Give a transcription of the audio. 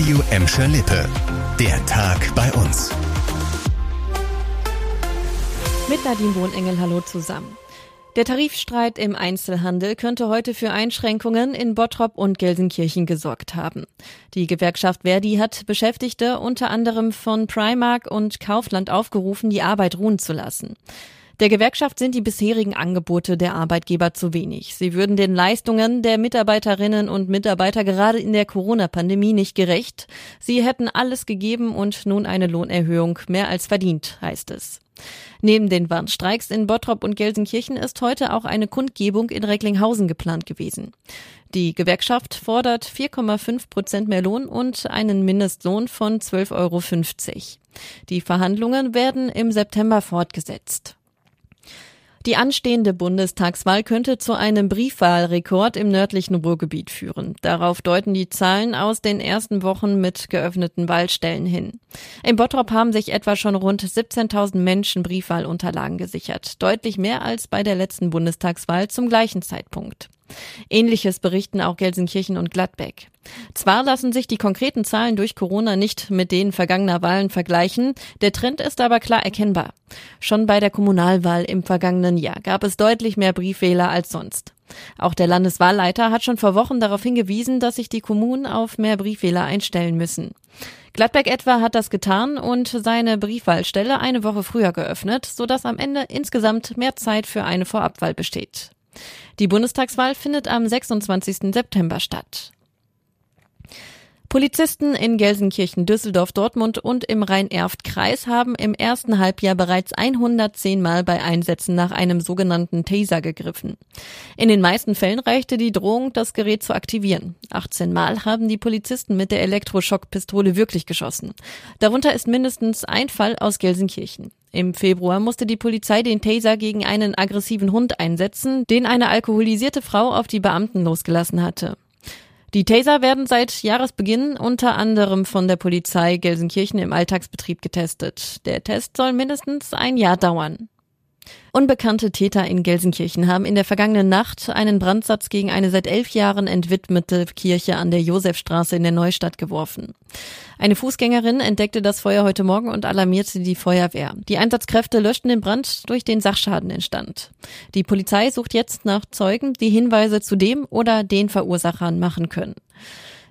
Radio Emscher Lippe. Der Tag bei uns. Mit Nadine Wohnengel, hallo zusammen. Der Tarifstreit im Einzelhandel könnte heute für Einschränkungen in Bottrop und Gelsenkirchen gesorgt haben. Die Gewerkschaft Verdi hat Beschäftigte unter anderem von Primark und Kaufland aufgerufen, die Arbeit ruhen zu lassen. Der Gewerkschaft sind die bisherigen Angebote der Arbeitgeber zu wenig. Sie würden den Leistungen der Mitarbeiterinnen und Mitarbeiter gerade in der Corona-Pandemie nicht gerecht. Sie hätten alles gegeben und nun eine Lohnerhöhung mehr als verdient, heißt es. Neben den Warnstreiks in Bottrop und Gelsenkirchen ist heute auch eine Kundgebung in Recklinghausen geplant gewesen. Die Gewerkschaft fordert 4,5 Prozent mehr Lohn und einen Mindestlohn von 12,50 Euro. Die Verhandlungen werden im September fortgesetzt. Die anstehende Bundestagswahl könnte zu einem Briefwahlrekord im nördlichen Ruhrgebiet führen. Darauf deuten die Zahlen aus den ersten Wochen mit geöffneten Wahlstellen hin. Im Bottrop haben sich etwa schon rund 17.000 Menschen Briefwahlunterlagen gesichert. Deutlich mehr als bei der letzten Bundestagswahl zum gleichen Zeitpunkt. Ähnliches berichten auch Gelsenkirchen und Gladbeck. Zwar lassen sich die konkreten Zahlen durch Corona nicht mit denen vergangener Wahlen vergleichen, der Trend ist aber klar erkennbar. Schon bei der Kommunalwahl im vergangenen Jahr gab es deutlich mehr Briefwähler als sonst. Auch der Landeswahlleiter hat schon vor Wochen darauf hingewiesen, dass sich die Kommunen auf mehr Briefwähler einstellen müssen. Gladbeck etwa hat das getan und seine Briefwahlstelle eine Woche früher geöffnet, sodass am Ende insgesamt mehr Zeit für eine Vorabwahl besteht. Die Bundestagswahl findet am 26. September statt. Polizisten in Gelsenkirchen, Düsseldorf, Dortmund und im Rhein-Erft-Kreis haben im ersten Halbjahr bereits 110 Mal bei Einsätzen nach einem sogenannten Taser gegriffen. In den meisten Fällen reichte die Drohung, das Gerät zu aktivieren. 18 Mal haben die Polizisten mit der Elektroschockpistole wirklich geschossen. Darunter ist mindestens ein Fall aus Gelsenkirchen. Im Februar musste die Polizei den Taser gegen einen aggressiven Hund einsetzen, den eine alkoholisierte Frau auf die Beamten losgelassen hatte. Die Taser werden seit Jahresbeginn unter anderem von der Polizei Gelsenkirchen im Alltagsbetrieb getestet. Der Test soll mindestens ein Jahr dauern. Unbekannte Täter in Gelsenkirchen haben in der vergangenen Nacht einen Brandsatz gegen eine seit elf Jahren entwidmete Kirche an der Josefstraße in der Neustadt geworfen. Eine Fußgängerin entdeckte das Feuer heute Morgen und alarmierte die Feuerwehr. Die Einsatzkräfte löschten den Brand, durch den Sachschaden entstand. Die Polizei sucht jetzt nach Zeugen, die Hinweise zu dem oder den Verursachern machen können.